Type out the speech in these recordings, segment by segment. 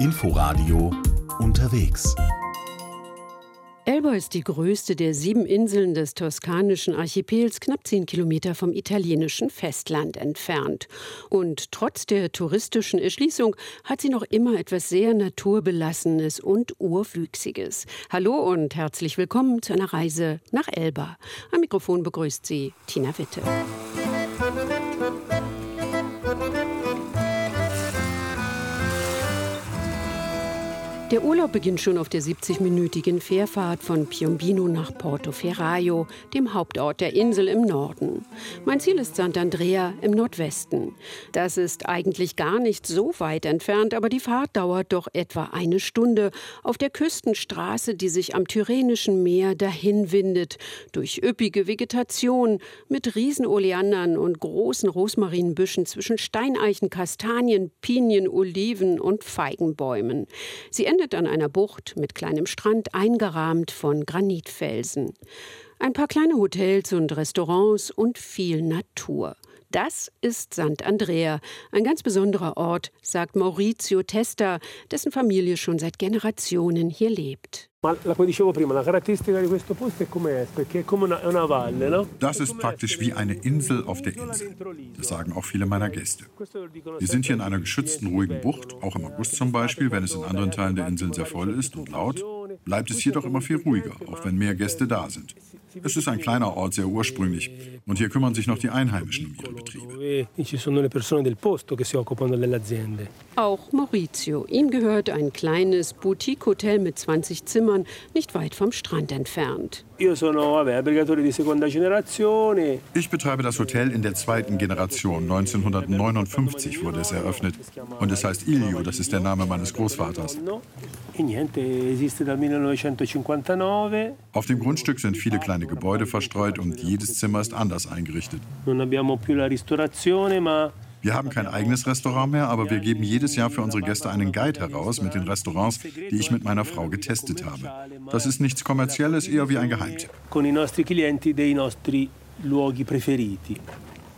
Inforadio unterwegs. Elba ist die größte der sieben Inseln des toskanischen Archipels, knapp zehn Kilometer vom italienischen Festland entfernt. Und trotz der touristischen Erschließung hat sie noch immer etwas sehr Naturbelassenes und Urwüchsiges. Hallo und herzlich willkommen zu einer Reise nach Elba. Am Mikrofon begrüßt sie Tina Witte. Der Urlaub beginnt schon auf der 70-minütigen Fährfahrt von Piombino nach Porto Ferraio, dem Hauptort der Insel im Norden. Mein Ziel ist Sant'Andrea im Nordwesten. Das ist eigentlich gar nicht so weit entfernt, aber die Fahrt dauert doch etwa eine Stunde auf der Küstenstraße, die sich am Tyrrhenischen Meer dahin windet, durch üppige Vegetation mit Riesenoleandern und großen Rosmarinbüschen zwischen Steineichen, Kastanien, Pinien, Oliven und Feigenbäumen. Sie endet an einer Bucht mit kleinem Strand, eingerahmt von Granitfelsen. Ein paar kleine Hotels und Restaurants und viel Natur. Das ist Sant'Andrea, ein ganz besonderer Ort, sagt Maurizio Testa, dessen Familie schon seit Generationen hier lebt. Das ist praktisch wie eine Insel auf der Insel. Das sagen auch viele meiner Gäste. Wir sind hier in einer geschützten, ruhigen Bucht, auch im August zum Beispiel, wenn es in anderen Teilen der Inseln sehr voll ist und laut, bleibt es hier doch immer viel ruhiger, auch wenn mehr Gäste da sind. Es ist ein kleiner Ort, sehr ursprünglich. Und hier kümmern sich noch die Einheimischen um ihre Betriebe. Auch Maurizio. Ihm gehört ein kleines Boutique-Hotel mit 20 Zimmern, nicht weit vom Strand entfernt. Ich betreibe das Hotel in der zweiten Generation. 1959 wurde es eröffnet. Und es heißt Ilio, das ist der Name meines Großvaters. Auf dem Grundstück sind viele kleine Gebäude verstreut und jedes Zimmer ist anders eingerichtet. Wir haben kein eigenes Restaurant mehr, aber wir geben jedes Jahr für unsere Gäste einen Guide heraus mit den Restaurants, die ich mit meiner Frau getestet habe. Das ist nichts Kommerzielles, eher wie ein Geheimtipp.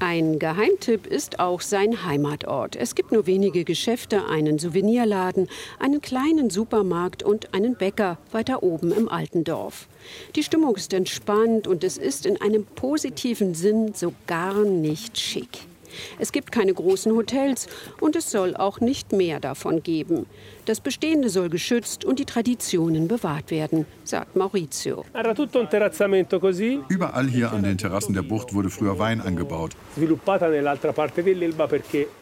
Ein Geheimtipp ist auch sein Heimatort. Es gibt nur wenige Geschäfte, einen Souvenirladen, einen kleinen Supermarkt und einen Bäcker weiter oben im alten Dorf. Die Stimmung ist entspannt und es ist in einem positiven Sinn so gar nicht schick. Es gibt keine großen Hotels und es soll auch nicht mehr davon geben. Das Bestehende soll geschützt und die Traditionen bewahrt werden, sagt Maurizio. Überall hier an den Terrassen der Bucht wurde früher Wein angebaut.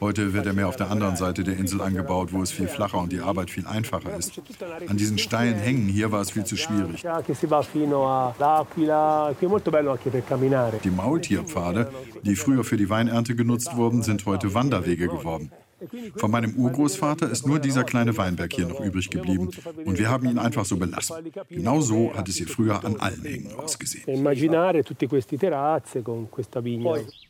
Heute wird er mehr auf der anderen Seite der Insel angebaut, wo es viel flacher und die Arbeit viel einfacher ist. An diesen steilen Hängen hier war es viel zu schwierig. Die Maultierpfade, die früher für die Weinernte genutzt wurden, sind heute Wanderwege geworden. Von meinem Urgroßvater ist nur dieser kleine Weinberg hier noch übrig geblieben und wir haben ihn einfach so belassen. Genau so hat es hier früher an allen Hängen ausgesehen.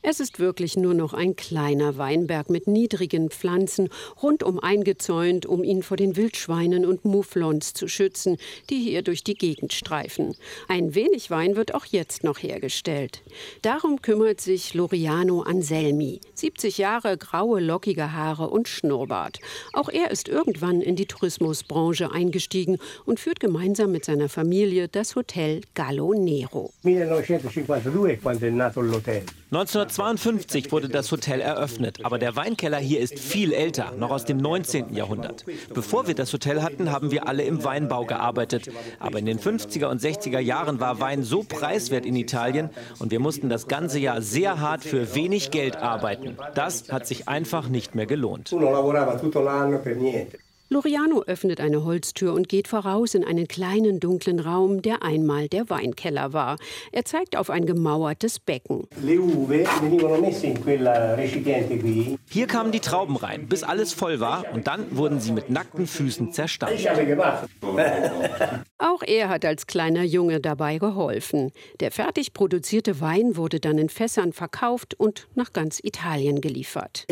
Es ist wirklich nur noch ein kleiner Weinberg mit niedrigen Pflanzen, rundum eingezäunt, um ihn vor den Wildschweinen und Mufflons zu schützen, die hier durch die Gegend streifen. Ein wenig Wein wird auch jetzt noch hergestellt. Darum kümmert sich Loriano Anselmi. 70 Jahre graue, lockige Haare Haare und Schnurrbart. Auch er ist irgendwann in die Tourismusbranche eingestiegen und führt gemeinsam mit seiner Familie das Hotel Gallo Nero. 1952 wurde das Hotel eröffnet, aber der Weinkeller hier ist viel älter, noch aus dem 19. Jahrhundert. Bevor wir das Hotel hatten, haben wir alle im Weinbau gearbeitet. Aber in den 50er und 60er Jahren war Wein so preiswert in Italien und wir mussten das ganze Jahr sehr hart für wenig Geld arbeiten. Das hat sich einfach nicht mehr gelohnt. Loriano öffnet eine Holztür und geht voraus in einen kleinen dunklen Raum, der einmal der Weinkeller war. Er zeigt auf ein gemauertes Becken. Hier kamen die Trauben rein, bis alles voll war und dann wurden sie mit nackten Füßen zerstampft. Auch er hat als kleiner Junge dabei geholfen. Der fertig produzierte Wein wurde dann in Fässern verkauft und nach ganz Italien geliefert.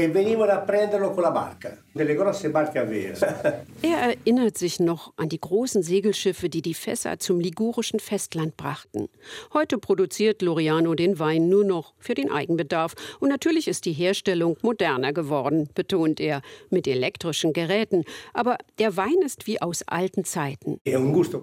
Er erinnert sich noch an die großen Segelschiffe, die die Fässer zum ligurischen Festland brachten. Heute produziert Loriano den Wein nur noch für den Eigenbedarf. Und natürlich ist die Herstellung moderner geworden, betont er, mit elektrischen Geräten. Aber der Wein ist wie aus alten Zeiten.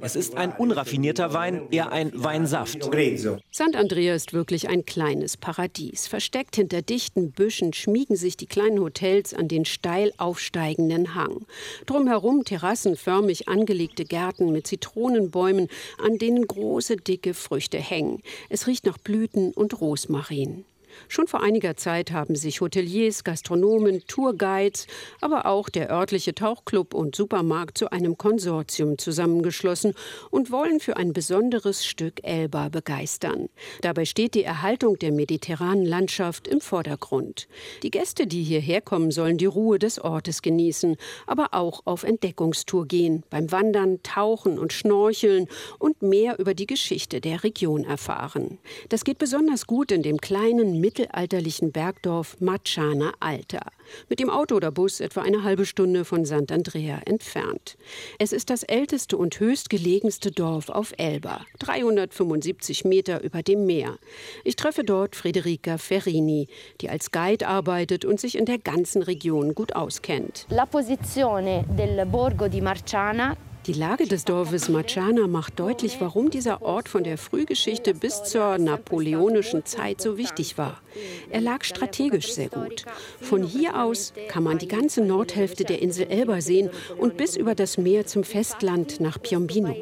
Es ist ein unraffinierter Wein, eher ein Weinsaft. Sant'Andrea ist wirklich ein kleines Paradies. Versteckt hinter dichten Büschen schmiegen sich die kleinen Hotels an den steil aufsteigenden Hang. Drumherum terrassenförmig angelegte Gärten mit Zitronenbäumen, an denen große, dicke Früchte hängen. Es riecht nach Blüten und Rosmarin. Schon vor einiger Zeit haben sich Hoteliers, Gastronomen, Tourguides, aber auch der örtliche Tauchclub und Supermarkt zu einem Konsortium zusammengeschlossen und wollen für ein besonderes Stück Elba begeistern. Dabei steht die Erhaltung der mediterranen Landschaft im Vordergrund. Die Gäste, die hierher kommen, sollen die Ruhe des Ortes genießen, aber auch auf Entdeckungstour gehen, beim Wandern, Tauchen und Schnorcheln und mehr über die Geschichte der Region erfahren. Das geht besonders gut in dem kleinen mittelalterlichen Bergdorf Marciana Alta. Mit dem Auto oder Bus etwa eine halbe Stunde von Sant'Andrea entfernt. Es ist das älteste und höchstgelegenste Dorf auf Elba, 375 Meter über dem Meer. Ich treffe dort Federica Ferrini, die als Guide arbeitet und sich in der ganzen Region gut auskennt. La posizione del borgo di Marciana die Lage des Dorfes Marciana macht deutlich, warum dieser Ort von der Frühgeschichte bis zur napoleonischen Zeit so wichtig war. Er lag strategisch sehr gut. Von hier aus kann man die ganze Nordhälfte der Insel Elba sehen und bis über das Meer zum Festland nach Piombino.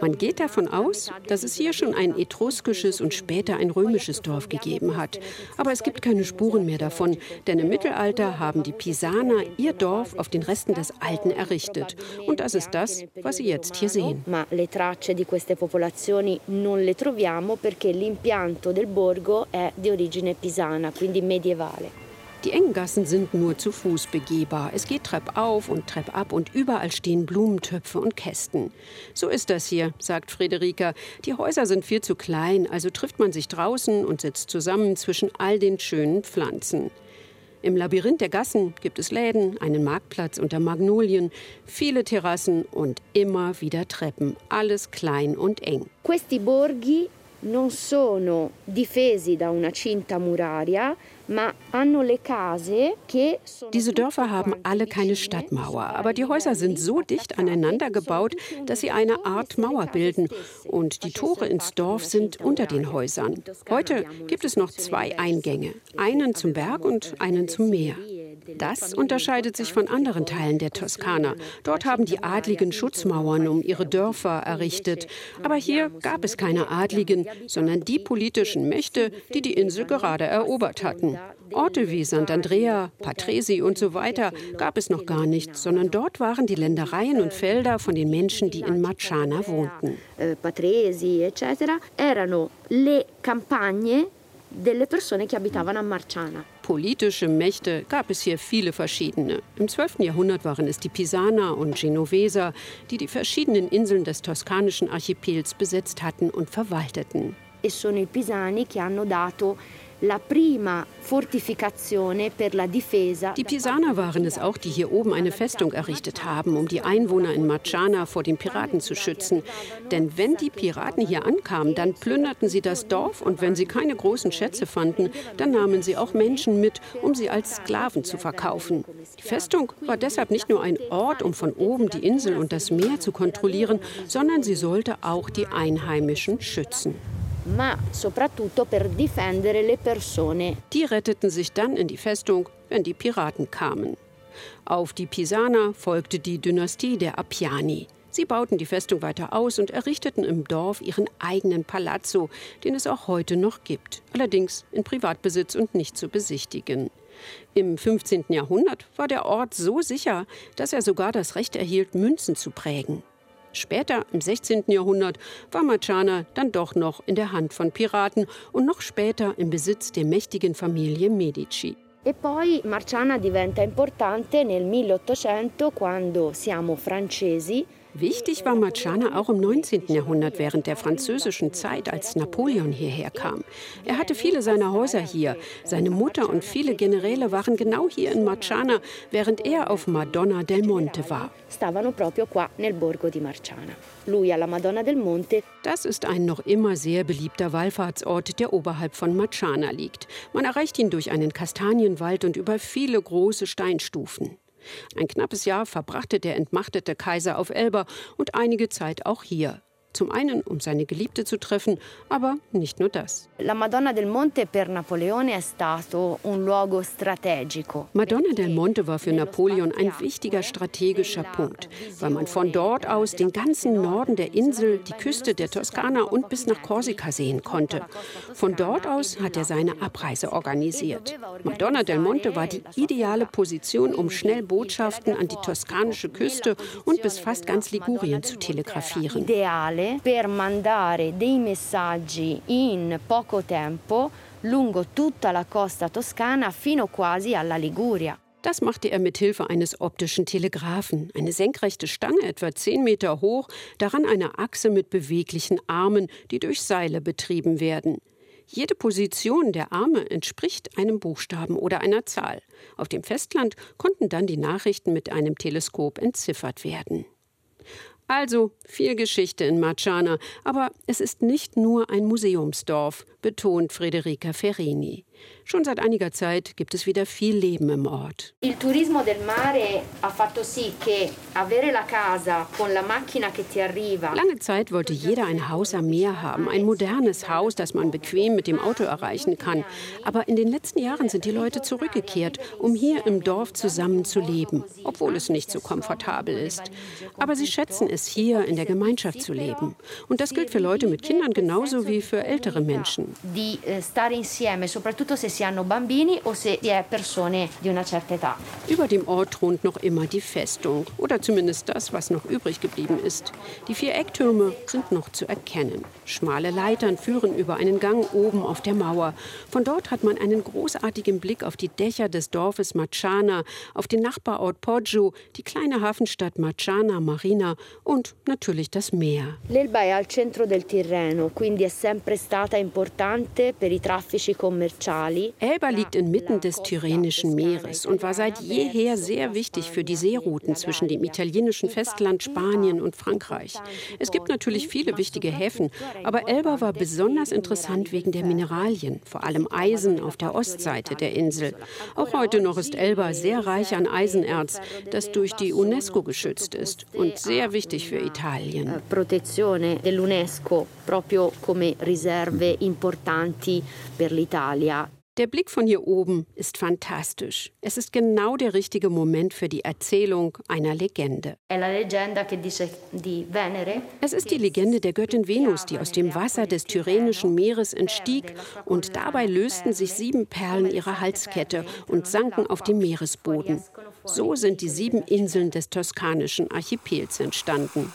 Man geht davon aus, dass es hier schon ein etruskisches und später ein römisches Dorf gegeben hat. Aber es gibt keine Spuren mehr davon, denn im Mittelalter haben die Pisaner ihr Dorf auf den Resten des Alten errichtet. Und das ist das, was Sie jetzt hier sehen. Ma le tracce di queste popolazioni non le troviamo perché l'impianto del borgo è di origine pisana, quindi medievale. Die engen Gassen sind nur zu Fuß begehbar. Es geht treppauf und treppab und überall stehen Blumentöpfe und Kästen. So ist das hier, sagt Friederika. Die Häuser sind viel zu klein, also trifft man sich draußen und sitzt zusammen zwischen all den schönen Pflanzen. Im Labyrinth der Gassen gibt es Läden, einen Marktplatz unter Magnolien, viele Terrassen und immer wieder Treppen. Alles klein und eng. Questi borghi non sono difesi da una cinta muraria, diese Dörfer haben alle keine Stadtmauer, aber die Häuser sind so dicht aneinander gebaut, dass sie eine Art Mauer bilden. Und die Tore ins Dorf sind unter den Häusern. Heute gibt es noch zwei Eingänge, einen zum Berg und einen zum Meer. Das unterscheidet sich von anderen Teilen der Toskana. Dort haben die Adligen Schutzmauern um ihre Dörfer errichtet. Aber hier gab es keine Adligen, sondern die politischen Mächte, die die Insel gerade erobert hatten. Orte wie Sant'Andrea, Patresi und so weiter gab es noch gar nicht, sondern dort waren die Ländereien und Felder von den Menschen, die in Marciana wohnten. Äh, Patresi, eccetera, erano le campagne delle persone che abitavano a Marciana. Politische Mächte gab es hier viele verschiedene. Im 12. Jahrhundert waren es die Pisaner und Genoveser, die die verschiedenen Inseln des toskanischen Archipels besetzt hatten und verwalteten. E sono i pisani che hanno dato Die Pisaner waren es auch, die hier oben eine Festung errichtet haben, um die Einwohner in Marciana vor den Piraten zu schützen. Denn wenn die Piraten hier ankamen, dann plünderten sie das Dorf und wenn sie keine großen Schätze fanden, dann nahmen sie auch Menschen mit, um sie als Sklaven zu verkaufen. Die Festung war deshalb nicht nur ein Ort, um von oben die Insel und das Meer zu kontrollieren, sondern sie sollte auch die Einheimischen schützen ma soprattutto per difendere le persone. Die retteten sich dann in die Festung, wenn die Piraten kamen. Auf die Pisaner folgte die Dynastie der Appiani. Sie bauten die Festung weiter aus und errichteten im Dorf ihren eigenen Palazzo, den es auch heute noch gibt, allerdings in Privatbesitz und nicht zu besichtigen. Im 15. Jahrhundert war der Ort so sicher, dass er sogar das Recht erhielt, Münzen zu prägen. Später, im 16. Jahrhundert, war Marciana dann doch noch in der Hand von Piraten und noch später im Besitz der mächtigen Familie Medici. E poi Marciana diventa importante nel 1800 quando siamo francesi Wichtig war Marciana auch im 19. Jahrhundert während der französischen Zeit, als Napoleon hierher kam. Er hatte viele seiner Häuser hier. Seine Mutter und viele Generäle waren genau hier in Marciana, während er auf Madonna del Monte war. Stavano proprio qua nel borgo di Marciana. Lui alla Madonna del Monte. Das ist ein noch immer sehr beliebter Wallfahrtsort, der oberhalb von Marciana liegt. Man erreicht ihn durch einen Kastanienwald und über viele große Steinstufen. Ein knappes Jahr verbrachte der entmachtete Kaiser auf Elba und einige Zeit auch hier. Zum einen, um seine Geliebte zu treffen, aber nicht nur das. La Madonna del Monte per Napoleone è stato un luogo strategico. Madonna del Monte war für Napoleon ein wichtiger strategischer Punkt, weil man von dort aus den ganzen Norden der Insel, die Küste der Toskana und bis nach Korsika sehen konnte. Von dort aus hat er seine Abreise organisiert. Madonna del Monte war die ideale Position, um schnell Botschaften an die toskanische Küste und bis fast ganz Ligurien zu telegrafieren. Ideale per mandare dei messaggi in poco tempo lungo tutta la costa toscana fino quasi alla Liguria. Das machte er mit Hilfe eines optischen Telegraphen. Eine senkrechte Stange, etwa 10 Meter hoch, daran eine Achse mit beweglichen Armen, die durch Seile betrieben werden. Jede Position der Arme entspricht einem Buchstaben oder einer Zahl. Auf dem Festland konnten dann die Nachrichten mit einem Teleskop entziffert werden. Also viel Geschichte in Marciana, aber es ist nicht nur ein Museumsdorf, betont Federica Ferrini. Schon seit einiger Zeit gibt es wieder viel Leben im Ort. Il turismo del mare ha fatto sì che avere la casa con la macchina che ti arriva. Lange Zeit wollte jeder ein Haus am Meer haben, ein modernes Haus, das man bequem mit dem Auto erreichen kann. Aber in den letzten Jahren sind die Leute zurückgekehrt, um hier im Dorf zusammen zu leben, obwohl es nicht so komfortabel ist. Aber sie schätzen es hier in der Gemeinschaft zu leben. Und das gilt für Leute mit Kindern genauso wie für ältere Menschen. Di eh, stare insieme, soprattutto se si hanno bambini o se si è persone di una certa età. Über dem Ort thront noch immer die Festung oder zumindest das, was noch übrig geblieben ist. Die vier Ecktürme sind noch zu erkennen. Schmale Leitern führen über einen Gang oben auf der Mauer. Von dort hat man einen großartigen Blick auf die Dächer des Dorfes Marciana, auf den Nachbarort Poggio, die kleine Hafenstadt Marciana Marina und natürlich das Meer. L'Elba è al centro del Tirreno, quindi è sempre stata importante per i traffici commerciali. Elba liegt inmitten des Tyrrhenischen Meeres und war seit jeher sehr wichtig für die Seerouten zwischen dem italienischen Festland Spanien und Frankreich. Es gibt natürlich viele wichtige Häfen, aber Elba war besonders interessant wegen der Mineralien, vor allem Eisen auf der Ostseite der Insel. Auch heute noch ist Elba sehr reich an Eisenerz, das durch die UNESCO geschützt ist und sehr wichtig für Italien. Protezione dell'UNESCO proprio come riserve importanti per l'Italia. Der Blick von hier oben ist fantastisch. Es ist genau der richtige Moment für die Erzählung einer Legende. Es ist die Legende der Göttin Venus, die aus dem Wasser des Tyrrhenischen Meeres entstieg und dabei lösten sich sieben Perlen ihrer Halskette und sanken auf dem Meeresboden. So sind die sieben Inseln des toskanischen Archipels entstanden.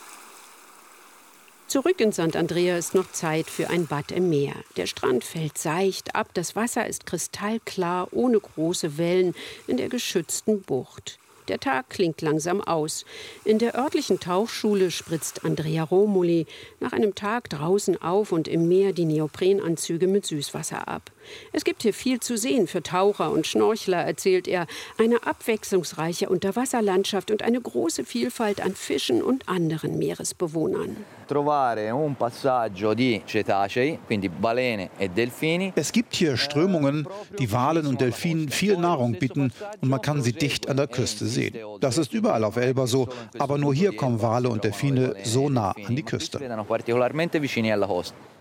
Zurück in St. Andrea ist noch Zeit für ein Bad im Meer. Der Strand fällt seicht ab, das Wasser ist kristallklar, ohne große Wellen in der geschützten Bucht. Der Tag klingt langsam aus. In der örtlichen Tauchschule spritzt Andrea Romoli nach einem Tag draußen auf und im Meer die Neoprenanzüge mit Süßwasser ab. Es gibt hier viel zu sehen für Taucher und Schnorchler, erzählt er. Eine abwechslungsreiche Unterwasserlandschaft und eine große Vielfalt an Fischen und anderen Meeresbewohnern. e. Es gibt hier Strömungen, die Walen und Delfinen viel Nahrung bieten und man kann sie dicht an der Küste sehen. Das ist überall auf Elba so, aber nur hier kommen Wale und Delfine so nah an die Küste.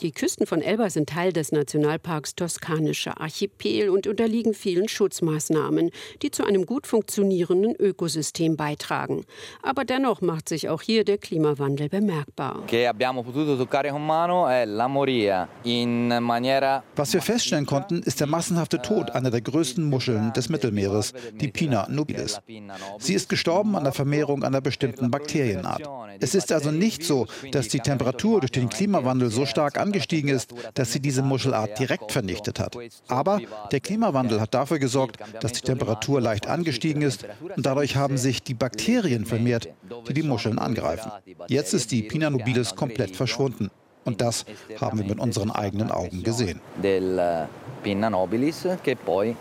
Die Küsten von Elba sind Teil des Nationalparks Toskanischer Archipel und unterliegen vielen Schutzmaßnahmen, die zu einem gut funktionierenden Ökosystem beitragen. Aber dennoch macht sich auch hier der Klimawandel bemerkbar. Was wir feststellen konnten, ist der massenhafte Tod einer der größten Muscheln des Mittelmeeres, die Pina nobilis. Sie ist gestorben an der Vermehrung einer bestimmten Bakterienart. Es ist also nicht so, dass die Temperatur durch den Klimawandel so stark angestiegen ist, dass sie diese Muschelart direkt vernichtet hat. Aber der Klimawandel hat dafür gesorgt, dass die Temperatur leicht angestiegen ist und dadurch haben sich die Bakterien vermehrt, die die Muscheln angreifen. Jetzt ist die Pinna nobilis komplett verschwunden. Und das haben wir mit unseren eigenen Augen gesehen. Pinna nobilis, che poi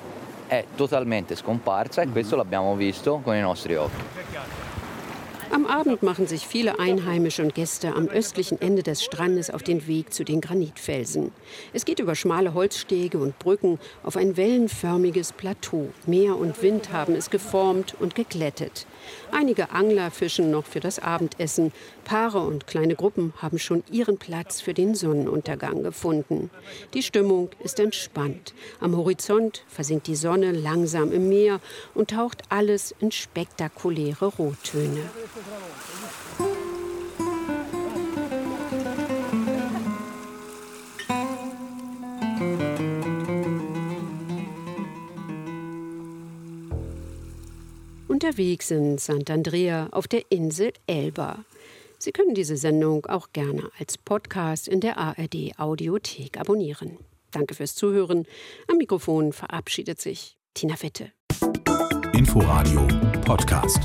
è totalmente scomparsa e questo l'abbiamo visto con i nostri occhi. Am Abend machen sich viele Einheimische und Gäste am östlichen Ende des Strandes auf den Weg zu den Granitfelsen. Es geht über schmale Holzstege und Brücken auf ein wellenförmiges Plateau. Meer und Wind haben es geformt und geglättet. Einige Angler fischen noch für das Abendessen. Paare und kleine Gruppen haben schon ihren Platz für den Sonnenuntergang gefunden. Die Stimmung ist entspannt. Am Horizont versinkt die Sonne langsam im Meer und taucht alles in spektakuläre Rottöne. Unterwegs in Sant'Andrea auf der Insel Elba. Sie können diese Sendung auch gerne als Podcast in der ARD Audiothek abonnieren. Danke fürs Zuhören. Am Mikrofon verabschiedet sich Tina Wette. Inforadio Podcast.